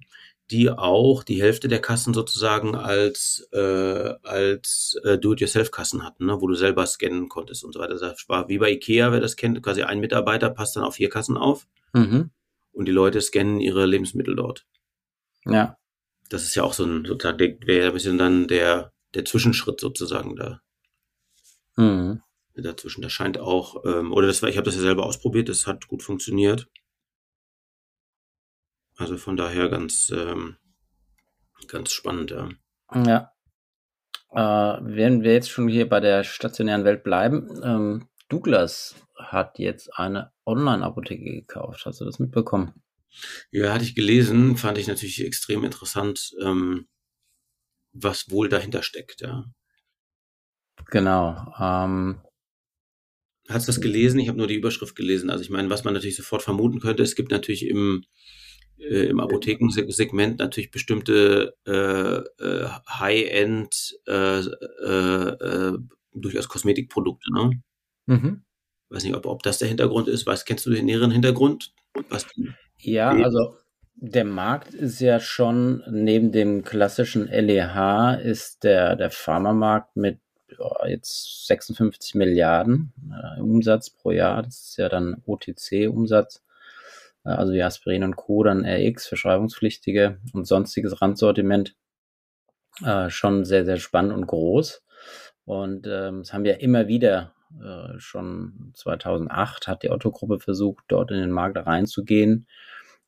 die auch die Hälfte der Kassen sozusagen als, äh, als äh, Do-it-yourself-Kassen hatten, ne, wo du selber scannen konntest und so weiter. Das war wie bei Ikea, wer das kennt, quasi ein Mitarbeiter passt dann auf vier Kassen auf mhm. und die Leute scannen ihre Lebensmittel dort. Ja. das ist ja auch so ein, sozusagen, wäre ein bisschen dann der, der Zwischenschritt sozusagen da. Mhm. Dazwischen, das scheint auch, ähm, oder das war, ich habe das ja selber ausprobiert, das hat gut funktioniert. Also von daher ganz, ähm, ganz spannend, ja. Ja. Äh, wenn wir jetzt schon hier bei der stationären Welt bleiben, ähm, Douglas hat jetzt eine Online-Apotheke gekauft. Hast du das mitbekommen? Ja, hatte ich gelesen, fand ich natürlich extrem interessant, ähm, was wohl dahinter steckt, ja. Genau. Ähm, Hast du das gelesen? Ich habe nur die Überschrift gelesen. Also ich meine, was man natürlich sofort vermuten könnte, es gibt natürlich im, äh, im Apothekensegment natürlich bestimmte äh, äh, High-End, äh, äh, äh, durchaus Kosmetikprodukte. Ne? Mhm. Weiß nicht, ob, ob das der Hintergrund ist. Was kennst du den näheren Hintergrund? Was ja, also der Markt ist ja schon neben dem klassischen LEH ist der, der Pharmamarkt mit oh, jetzt 56 Milliarden Umsatz pro Jahr. Das ist ja dann OTC-Umsatz. Also wie Aspirin und Co., dann RX, verschreibungspflichtige und sonstiges Randsortiment. Äh, schon sehr, sehr spannend und groß. Und ähm, es haben ja immer wieder äh, schon 2008 hat die Otto-Gruppe versucht, dort in den Markt reinzugehen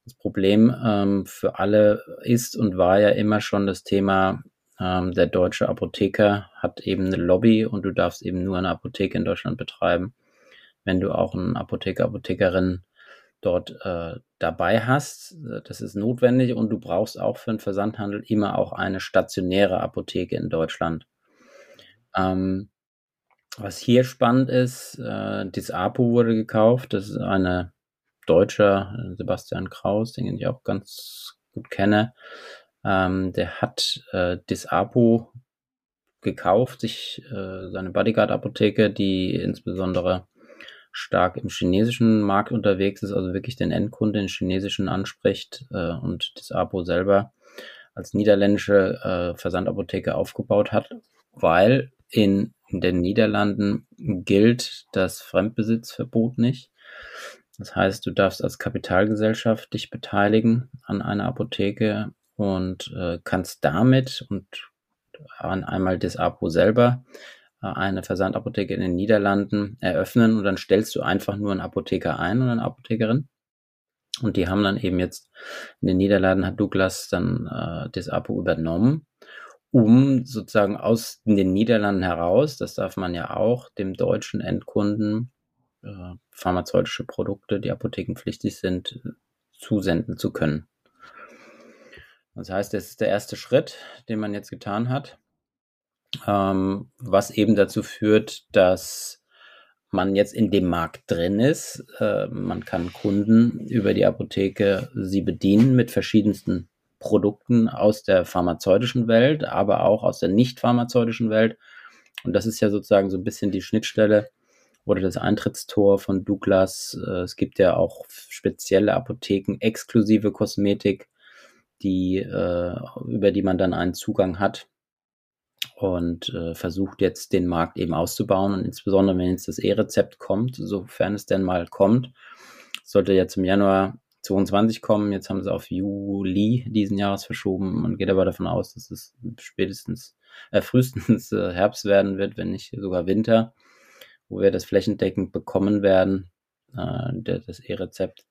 das Problem ähm, für alle ist und war ja immer schon das Thema, ähm, der deutsche Apotheker hat eben eine Lobby und du darfst eben nur eine Apotheke in Deutschland betreiben, wenn du auch einen Apotheker, Apothekerin dort äh, dabei hast. Das ist notwendig und du brauchst auch für den Versandhandel immer auch eine stationäre Apotheke in Deutschland. Ähm, was hier spannend ist, äh, Disapo wurde gekauft. Das ist eine Deutscher, äh, Sebastian Kraus, den ich auch ganz gut kenne, ähm, der hat äh, Disapo gekauft, sich äh, seine Bodyguard-Apotheke, die insbesondere stark im chinesischen Markt unterwegs ist, also wirklich den Endkunden den chinesischen anspricht äh, und Disapo selber als niederländische äh, Versandapotheke aufgebaut hat, weil in, den Niederlanden gilt das Fremdbesitzverbot nicht. Das heißt, du darfst als Kapitalgesellschaft dich beteiligen an einer Apotheke und äh, kannst damit und an einmal das Apo selber eine Versandapotheke in den Niederlanden eröffnen und dann stellst du einfach nur einen Apotheker ein und eine Apothekerin. Und die haben dann eben jetzt in den Niederlanden hat Douglas dann äh, das Apo übernommen, um sozusagen aus den Niederlanden heraus, das darf man ja auch, dem deutschen Endkunden äh, pharmazeutische Produkte, die apothekenpflichtig sind, zusenden zu können. Das heißt, das ist der erste Schritt, den man jetzt getan hat, ähm, was eben dazu führt, dass man jetzt in dem Markt drin ist. Äh, man kann Kunden über die Apotheke sie bedienen mit verschiedensten Produkten aus der pharmazeutischen Welt, aber auch aus der nicht pharmazeutischen Welt. Und das ist ja sozusagen so ein bisschen die Schnittstelle oder das Eintrittstor von Douglas. Äh, es gibt ja auch spezielle Apotheken, exklusive Kosmetik, die, äh, über die man dann einen Zugang hat und äh, versucht jetzt den Markt eben auszubauen und insbesondere wenn jetzt das E-Rezept kommt, sofern es denn mal kommt, sollte ja zum Januar 22 kommen. Jetzt haben sie auf Juli diesen Jahres verschoben. Man geht aber davon aus, dass es spätestens, äh, frühestens äh, Herbst werden wird, wenn nicht sogar Winter wo wir das flächendeckend bekommen werden, äh, das E-Rezept,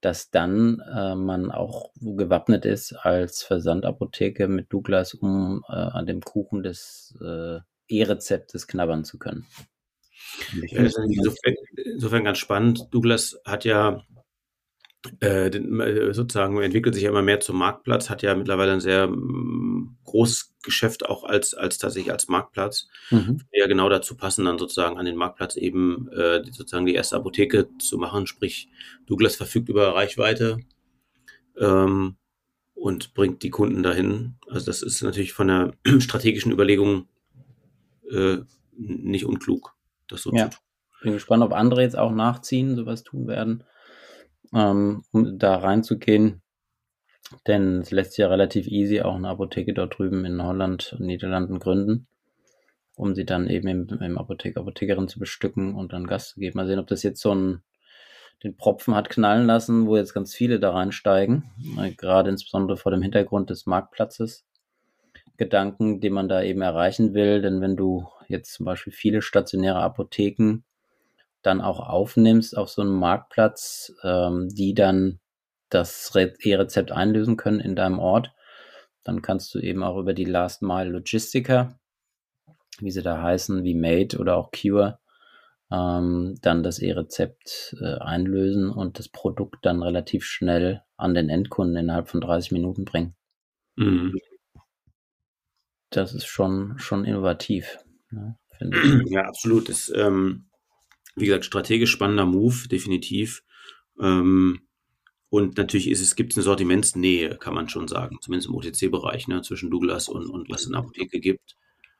dass dann äh, man auch gewappnet ist als Versandapotheke mit Douglas, um äh, an dem Kuchen des äh, E-Rezeptes knabbern zu können. Ja, insofern, insofern ganz spannend. Douglas hat ja äh, äh, sozusagen entwickelt sich ja immer mehr zum Marktplatz, hat ja mittlerweile ein sehr mm, großes Geschäft auch als, als tatsächlich als Marktplatz. Mhm. Ja, genau dazu passen, dann sozusagen an den Marktplatz eben äh, sozusagen die erste Apotheke zu machen. Sprich, Douglas verfügt über Reichweite ähm, und bringt die Kunden dahin. Also das ist natürlich von der strategischen Überlegung äh, nicht unklug, das so ja. zu tun. Bin gespannt, ob andere jetzt auch nachziehen, sowas tun werden ähm, um da reinzugehen. Denn es lässt sich ja relativ easy auch eine Apotheke dort drüben in Holland und Niederlanden gründen, um sie dann eben im, im Apotheker, Apothekerin zu bestücken und dann Gast zu geben. Mal sehen, ob das jetzt so ein den Propfen hat knallen lassen, wo jetzt ganz viele da reinsteigen, äh, gerade insbesondere vor dem Hintergrund des Marktplatzes. Gedanken, den man da eben erreichen will. Denn wenn du jetzt zum Beispiel viele stationäre Apotheken dann auch aufnimmst auf so einem Marktplatz, ähm, die dann das E-Rezept einlösen können in deinem Ort, dann kannst du eben auch über die Last Mile Logistiker, wie sie da heißen, wie Made oder auch Cure, ähm, dann das E-Rezept äh, einlösen und das Produkt dann relativ schnell an den Endkunden innerhalb von 30 Minuten bringen. Mhm. Das ist schon, schon innovativ, ne, finde ich. Ja, absolut. Das, ähm, wie gesagt, strategisch spannender Move, definitiv. Ähm, und natürlich ist es, gibt es eine Sortimentsnähe, kann man schon sagen, zumindest im OTC-Bereich, ne, zwischen Douglas und, und was es in der Apotheke gibt.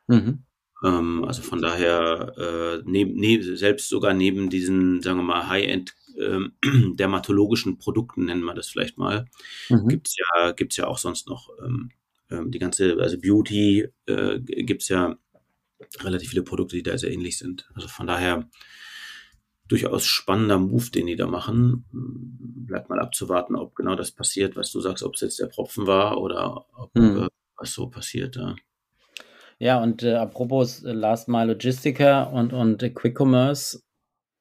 Mhm. Ähm, also von daher, äh, neb, neb, selbst sogar neben diesen, sagen wir mal, High-End ähm, dermatologischen Produkten, nennen wir das vielleicht mal, mhm. gibt es ja, gibt's ja auch sonst noch ähm, ähm, die ganze, also Beauty äh, gibt es ja relativ viele Produkte, die da sehr ähnlich sind. Also von daher durchaus spannender Move, den die da machen. Bleibt mal abzuwarten, ob genau das passiert, was du sagst, ob es jetzt der Propfen war oder ob mhm. äh, was so passiert. Ja. Ja, und äh, apropos äh, Last Mile Logistiker und, und äh, Quick Commerce,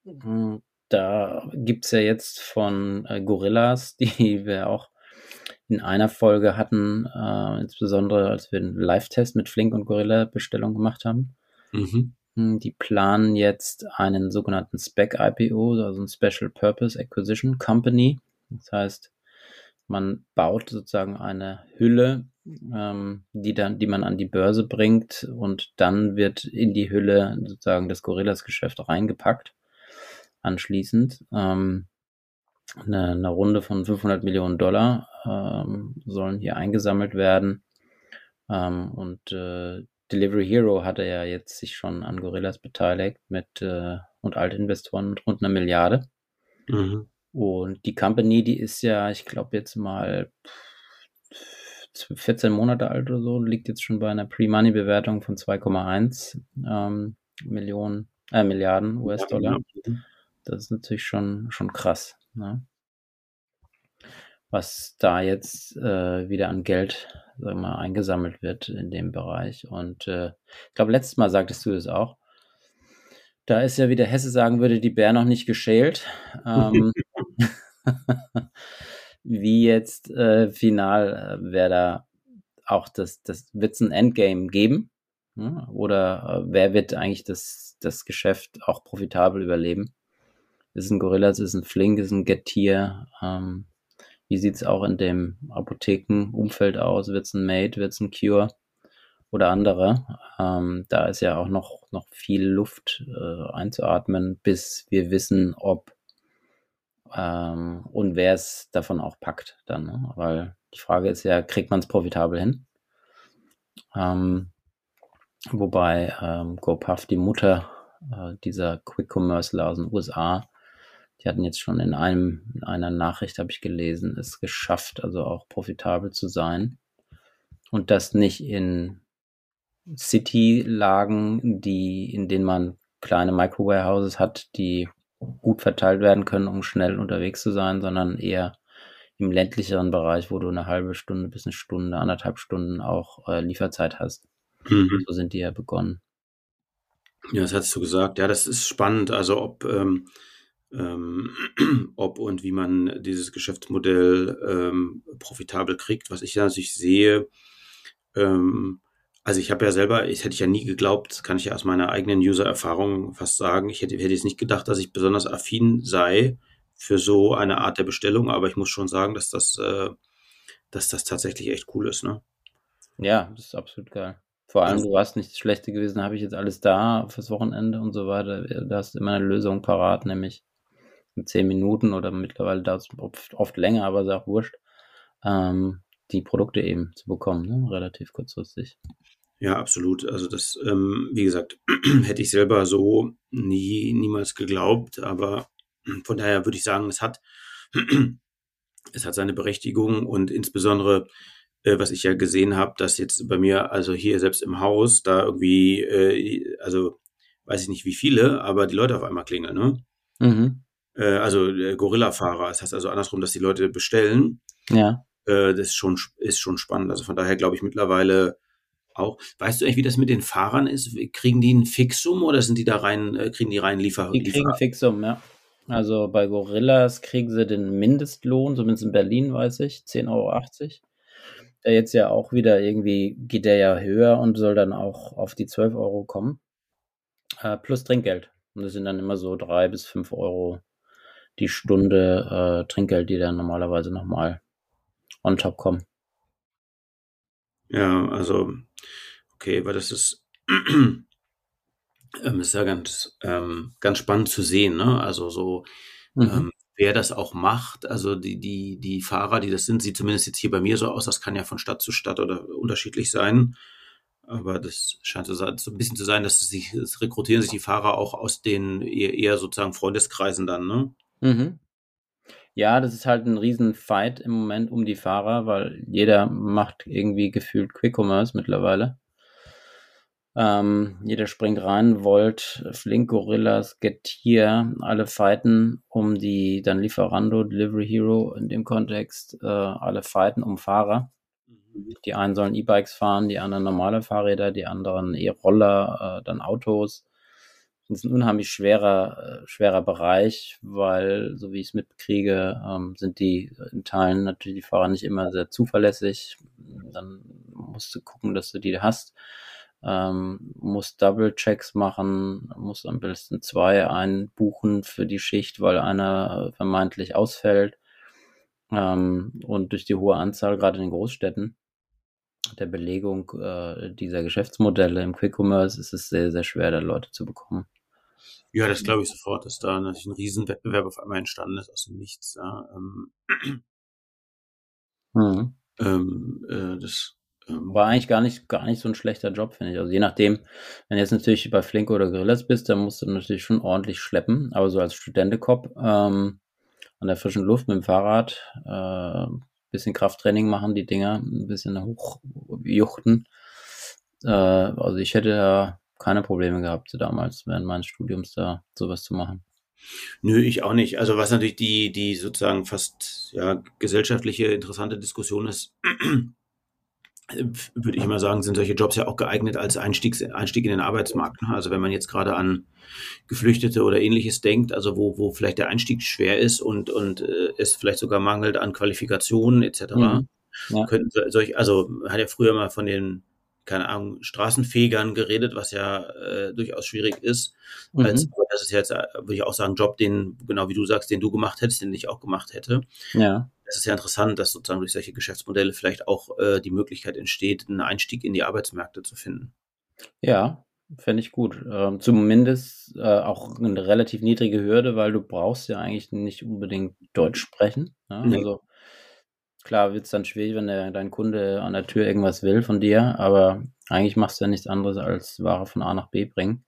hm, da gibt es ja jetzt von äh, Gorillas, die wir auch in einer Folge hatten, äh, insbesondere als wir einen Live-Test mit Flink und Gorilla Bestellung gemacht haben. Mhm. Die planen jetzt einen sogenannten Spec-IPO, also ein Special Purpose Acquisition Company. Das heißt, man baut sozusagen eine Hülle, ähm, die dann, die man an die Börse bringt und dann wird in die Hülle sozusagen das Gorillas-Geschäft reingepackt. Anschließend ähm, eine, eine, Runde von 500 Millionen Dollar ähm, sollen hier eingesammelt werden ähm, und äh, Delivery Hero hatte ja jetzt sich schon an Gorillas beteiligt mit äh, und Altinvestoren mit rund einer Milliarde. Mhm. Und die Company, die ist ja, ich glaube, jetzt mal 14 Monate alt oder so, liegt jetzt schon bei einer Pre-Money-Bewertung von 2,1 ähm, Millionen, äh, Milliarden US-Dollar. Genau. Das ist natürlich schon, schon krass. Ne? Was da jetzt äh, wieder an Geld wir mal, eingesammelt wird in dem Bereich. Und äh, ich glaube, letztes Mal sagtest du es auch. Da ist ja, wie der Hesse sagen würde, die Bär noch nicht geschält. Ähm, wie jetzt äh, final äh, wäre da auch das, das wird es ein Endgame geben? Ja? Oder äh, wer wird eigentlich das, das Geschäft auch profitabel überleben? Ist ein Gorillas, ist ein Flink, ist ein Getir? Ähm, wie sieht es auch in dem Apothekenumfeld aus? Wird es ein Made, wird es ein Cure oder andere? Ähm, da ist ja auch noch, noch viel Luft äh, einzuatmen, bis wir wissen, ob ähm, und wer es davon auch packt dann. Ne? Weil die Frage ist ja, kriegt man es profitabel hin? Ähm, wobei ähm, GoPuff, die Mutter äh, dieser Quick Commerce aus den USA, die hatten jetzt schon in einem, in einer Nachricht, habe ich gelesen, es geschafft, also auch profitabel zu sein. Und das nicht in City-Lagen, die, in denen man kleine Micro-Warehouses hat, die gut verteilt werden können, um schnell unterwegs zu sein, sondern eher im ländlicheren Bereich, wo du eine halbe Stunde bis eine Stunde, anderthalb Stunden auch äh, Lieferzeit hast. Mhm. So sind die ja begonnen. Ja, das hast du gesagt. Ja, das ist spannend. Also ob ähm, ähm, ob und wie man dieses Geschäftsmodell ähm, profitabel kriegt. Was ich ja sich sehe, ähm, also ich habe ja selber, ich hätte ja nie geglaubt, kann ich ja aus meiner eigenen User-Erfahrung fast sagen, ich hätte, hätte jetzt nicht gedacht, dass ich besonders affin sei für so eine Art der Bestellung, aber ich muss schon sagen, dass das, äh, dass das tatsächlich echt cool ist, ne? Ja, das ist absolut geil. Vor allem, du hast nicht das Schlechte gewesen, habe ich jetzt alles da fürs Wochenende und so weiter. Da hast du immer eine Lösung parat, nämlich zehn Minuten oder mittlerweile dauert es oft, oft, länger, aber ist auch wurscht, ähm, die Produkte eben zu bekommen, ne? relativ kurzfristig. Ja, absolut. Also das, ähm, wie gesagt, hätte ich selber so nie, niemals geglaubt, aber von daher würde ich sagen, es hat, es hat seine Berechtigung und insbesondere, äh, was ich ja gesehen habe, dass jetzt bei mir, also hier selbst im Haus, da irgendwie, äh, also weiß ich nicht wie viele, aber die Leute auf einmal klingeln, ne? Mhm Äh, also äh, Gorilla-Fahrer. Das heißt also andersrum, dass die Leute bestellen. Ja. Äh, das ist schon, ist schon spannend. Also von daher glaube ich mittlerweile auch. Weißt du eigentlich, wie das mit den Fahrern ist? Kriegen die ein Fixum oder sind die da rein, äh, kriegen die rein Liefer? Die kriegen ein Fixum, ja. Also bei Gorillas kriegen sie den Mindestlohn, zumindest in Berlin weiß ich, 10,80 Euro. Der jetzt ja auch wieder irgendwie geht der ja höher und soll dann auch auf die 12 Euro kommen. Äh, plus Trinkgeld. Und das sind dann immer so drei bis fünf Euro die Stunde äh, Trinkgeld, die dann normalerweise nochmal on top kommen. Ja, also, okay, weil das ist, ähm, ist ja ganz, ähm, ganz spannend zu sehen, ne? Also so, mhm. ähm, wer das auch macht, also die, die, die Fahrer, die das sind, sieht zumindest jetzt hier bei mir so aus, das kann ja von Stadt zu Stadt oder unterschiedlich sein. Aber das scheint so, so ein bisschen zu sein, dass sich, das rekrutieren sich die Fahrer auch aus den eher, eher sozusagen Freundeskreisen dann, ne? Mhm. Ja, das ist halt ein Riesenfight im Moment um die Fahrer, weil jeder macht irgendwie gefühlt Quick-Commerce mittlerweile. Ähm, jeder springt rein, Volt, Flink, Gorillas, Getir, alle fighten um die, dann Lieferando, Delivery Hero in dem Kontext, äh, alle fighten um Fahrer. Mhm. Die einen sollen E-Bikes fahren, die anderen normale Fahrräder, die anderen E-Roller, äh, dann Autos. Das ist ein unheimlich schwerer, äh, schwerer Bereich, weil, so wie ich es mitkriege, ähm, sind die in Teilen natürlich die Fahrer nicht immer sehr zuverlässig. Dann musst du gucken, dass du die hast. Ähm, musst Double-Checks machen, musst am besten zwei einbuchen für die Schicht, weil einer vermeintlich ausfällt. Ähm, und durch die hohe Anzahl, gerade in den Großstädten, der Belegung äh, dieser Geschäftsmodelle im Quick Commerce ist es sehr, sehr schwer, da Leute zu bekommen. Ja, das glaube ich sofort, dass da natürlich ein Riesenwettbewerb auf einmal entstanden ist aus dem Nichts. Ja. Ähm, mhm. ähm, äh, das ähm, war eigentlich gar nicht, gar nicht so ein schlechter Job, finde ich. Also je nachdem, wenn du jetzt natürlich bei Flink oder Gorillas bist, dann musst du natürlich schon ordentlich schleppen. Aber so als Studentekop ähm, an der frischen Luft mit dem Fahrrad, äh, bisschen Krafttraining machen, die Dinger, ein bisschen hochjuchten. Äh, also ich hätte ja keine Probleme gehabt damals während meines Studiums da sowas zu machen. Nö, ich auch nicht. Also was natürlich die, die sozusagen fast ja, gesellschaftliche interessante Diskussion ist, würde ich immer sagen, sind solche Jobs ja auch geeignet als Einstieg, Einstieg in den Arbeitsmarkt. Ne? Also wenn man jetzt gerade an Geflüchtete oder ähnliches denkt, also wo, wo vielleicht der Einstieg schwer ist und, und äh, es vielleicht sogar mangelt an Qualifikationen etc. Mhm. Ja. Könnten solche, also hat ja früher mal von den keine Ahnung, Straßenfegern geredet, was ja äh, durchaus schwierig ist. Mhm. Als, das ist jetzt, äh, würde ich auch sagen, Job, den, genau wie du sagst, den du gemacht hättest, den ich auch gemacht hätte. Ja. Es ist ja interessant, dass sozusagen durch solche Geschäftsmodelle vielleicht auch äh, die Möglichkeit entsteht, einen Einstieg in die Arbeitsmärkte zu finden. Ja, fände ich gut. Ähm, zumindest äh, auch eine relativ niedrige Hürde, weil du brauchst ja eigentlich nicht unbedingt Deutsch sprechen. Ja? Nee. Also Klar wird es dann schwierig, wenn der, dein Kunde an der Tür irgendwas will von dir, aber eigentlich machst du ja nichts anderes als Ware von A nach B bringen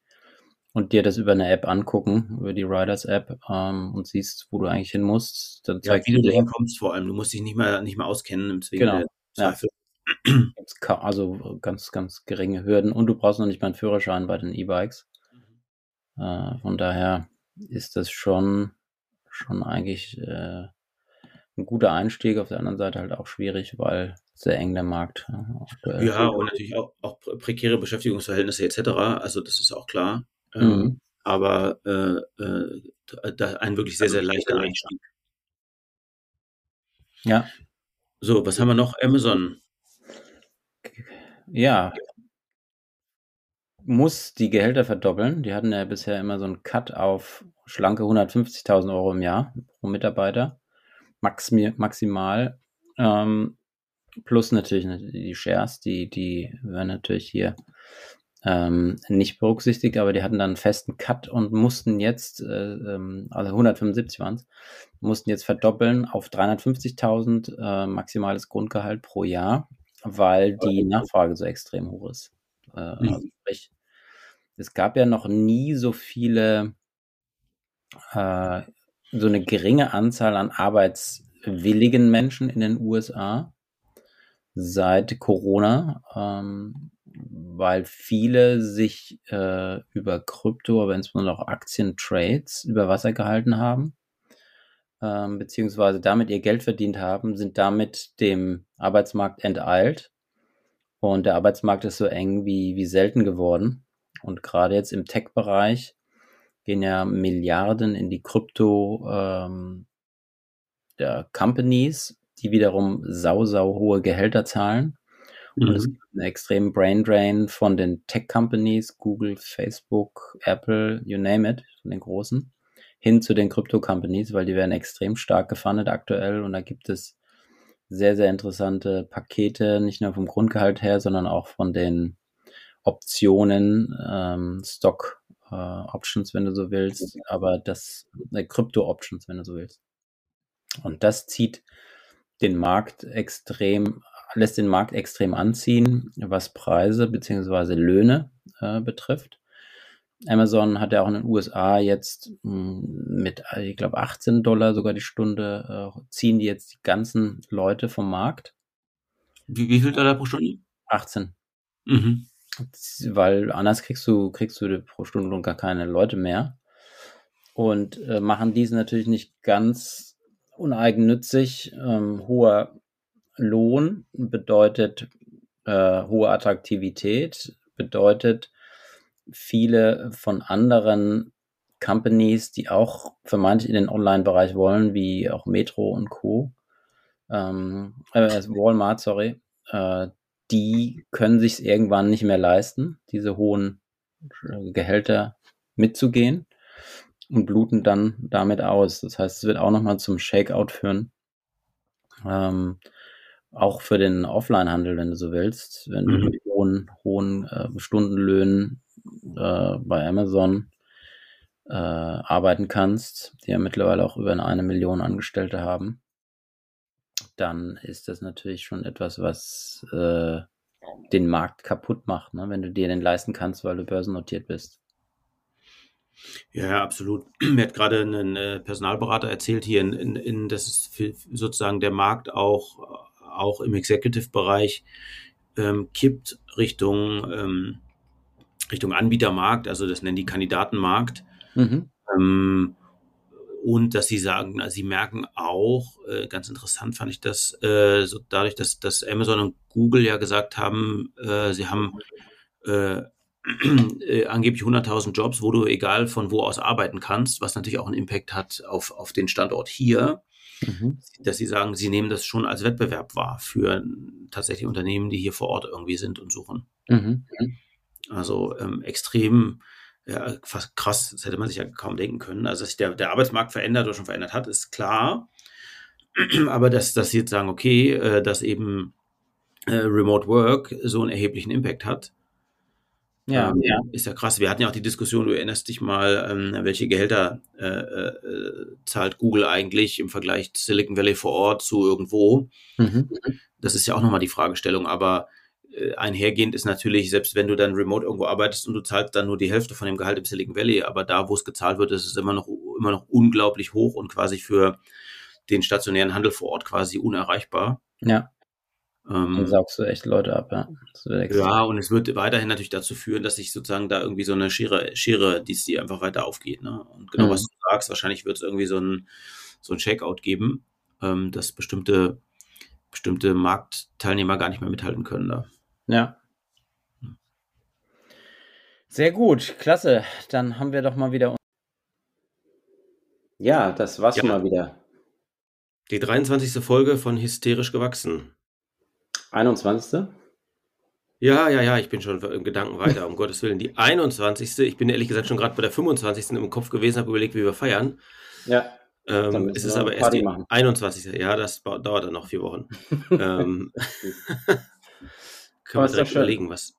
und dir das über eine App angucken, über die Riders App ähm, und siehst, wo du eigentlich hin musst. Dann ja, wie du da hinkommst vor allem. Du musst dich nicht mal, nicht mal auskennen. Genau. Ja. Also ganz, ganz geringe Hürden und du brauchst noch nicht mal einen Führerschein bei den E-Bikes. Mhm. Äh, von daher ist das schon, schon eigentlich äh, ein guter Einstieg, auf der anderen Seite halt auch schwierig, weil sehr eng der Markt. Aktuell. Ja, und natürlich auch, auch prekäre Beschäftigungsverhältnisse etc. Also das ist auch klar. Ähm, mhm. aber äh, äh, ein wirklich sehr, sehr leichter Einstieg. Ja. So, was haben wir noch? Amazon. Ja. Muss die Gehälter verdoppeln. Die hatten ja bisher immer so einen Cut auf schlanke 150.000 Euro im Jahr pro Mitarbeiter maximi maximal. Ähm, plus natürlich die Shares, die, die werden natürlich hier ähm, nicht berücksichtigt, aber die hatten dann einen festen Cut und mussten jetzt, äh, ähm, also 175 waren es, mussten jetzt verdoppeln auf 350.000 äh, maximales Grundgehalt pro Jahr, weil die Nachfrage so extrem hoch ist. Äh, mhm. also sprich, es gab ja noch nie so viele äh, so eine geringe Anzahl an arbeitswilligen Menschen in den USA seit Corona, ähm, weil viele sich äh, über Krypto, aber insbesondere auch Aktientrades über Wasser gehalten haben. ähm, beziehungsweise damit ihr Geld verdient haben, sind damit dem Arbeitsmarkt enteilt. Und der Arbeitsmarkt ist so eng wie, wie selten geworden. Und gerade jetzt im Tech-Bereich gehen ja Milliarden in die Krypto ähm, der Companies, die wiederum sau, sau hohe Gehälter zahlen. Mhm. Und es mhm. gibt einen extremen Brain Drain von den Tech-Companies, Google, Facebook, Apple, you name it, von den großen hin zu den Krypto-Companies, weil die werden extrem stark gefundet aktuell und da gibt es sehr, sehr interessante Pakete, nicht nur vom Grundgehalt her, sondern auch von den Optionen, ähm, Stock äh, Options, wenn du so willst, aber das äh, Krypto-Options, wenn du so willst. Und das zieht den Markt extrem, lässt den Markt extrem anziehen, was Preise beziehungsweise Löhne äh, betrifft. Amazon hat ja auch in den USA jetzt hm, mit, ich glaube, 18 Dollar sogar die Stunde, äh, ziehen die jetzt die ganzen Leute vom Markt. Wie, wie viel Dollar pro Stunde? 18. Mhm. Weil anders kriegst du, kriegst du pro Stunde gar keine Leute mehr. Und äh, machen diesen natürlich nicht ganz uneigennützig. Ähm, hoher Lohn bedeutet äh, hohe Attraktivität, bedeutet viele von anderen Companies, die auch vermeintlich in den Online-Bereich wollen, wie auch Metro und Co. Ähm, äh, Walmart, sorry, äh, die können sich irgendwann nicht mehr leisten, diese hohen äh, Gehälter mitzugehen und bluten dann damit aus. Das heißt, es wird auch nochmal zum Shakeout führen. Ähm, auch für den Offline-Handel, wenn du so willst, wenn mhm. du mit hohen, hohen äh, Stundenlöhnen äh, bei Amazon äh, arbeiten kannst, die ja mittlerweile auch über eine Million Angestellte haben, dann ist das natürlich schon etwas, was äh, den Markt kaputt macht, ne? wenn du dir den leisten kannst, weil du börsennotiert bist. Ja, absolut. Mir hat gerade ein äh, Personalberater erzählt hier, in, in, in, dass sozusagen der Markt auch, auch im Executive-Bereich ähm, kippt Richtung ähm, Richtung Anbietermarkt, also das nennen die Kandidatenmarkt. Mhm. Ähm, und dass sie sagen, also sie merken auch, äh, ganz interessant fand ich das, äh, so dadurch, dass, dass Amazon und Google ja gesagt haben, äh, sie haben äh, äh, angeblich 100.000 Jobs, wo du egal von wo aus arbeiten kannst, was natürlich auch einen Impact hat auf, auf den Standort hier. Mhm. Dass sie sagen, sie nehmen das schon als Wettbewerb wahr für tatsächlich Unternehmen, die hier vor Ort irgendwie sind und suchen. Mhm. Also ähm, extrem ja, fast krass, das hätte man sich ja kaum denken können. Also, dass sich der, der Arbeitsmarkt verändert oder schon verändert hat, ist klar. Aber dass, dass sie jetzt sagen, okay, äh, dass eben äh, Remote Work so einen erheblichen Impact hat, ja, ähm, ja, ist ja krass. Wir hatten ja auch die Diskussion, du erinnerst dich mal, ähm, welche Gehälter äh, äh, zahlt Google eigentlich im Vergleich Silicon Valley vor Ort zu irgendwo. Mhm. Das ist ja auch nochmal die Fragestellung. Aber einhergehend ist natürlich, selbst wenn du dann remote irgendwo arbeitest und du zahlst dann nur die Hälfte von dem Gehalt im Silicon Valley, aber da, wo es gezahlt wird, ist es immer noch, immer noch unglaublich hoch und quasi für den stationären Handel vor Ort quasi unerreichbar. Ja. Ähm, dann saugst du echt Leute ab, ja. Ja, und es wird weiterhin natürlich dazu führen, dass sich sozusagen da irgendwie so eine Schere, Schere, die, die einfach weiter aufgeht. Ne? Und genau, mhm. was du sagst, wahrscheinlich wird es irgendwie so ein, so ein Checkout geben, ähm, dass bestimmte, bestimmte Marktteilnehmer gar nicht mehr mithalten können da. Ja. Sehr gut, klasse. Dann haben wir doch mal wieder. Ja, das war's ja. mal wieder. Die 23. Folge von Hysterisch gewachsen. 21. Ja, ja, ja, ich bin schon im Gedanken weiter, um Gottes Willen. Die 21. Ich bin ehrlich gesagt schon gerade bei der 25. im Kopf gewesen, habe überlegt, wie wir feiern. Ja. Ähm, es ist aber erst die machen. 21. Ja, das dauert dann noch vier Wochen. ähm, Können wir direkt überlegen, was.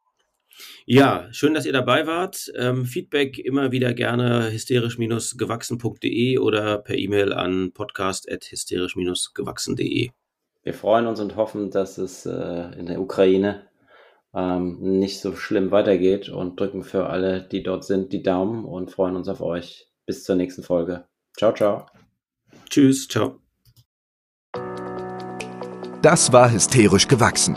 Ja, schön, dass ihr dabei wart. Ähm, Feedback immer wieder gerne hysterisch-gewachsen.de oder per E-Mail an podcast.hysterisch-gewachsen.de. Wir freuen uns und hoffen, dass es äh, in der Ukraine ähm, nicht so schlimm weitergeht und drücken für alle, die dort sind, die Daumen und freuen uns auf euch. Bis zur nächsten Folge. Ciao, ciao. Tschüss, ciao. Das war hysterisch gewachsen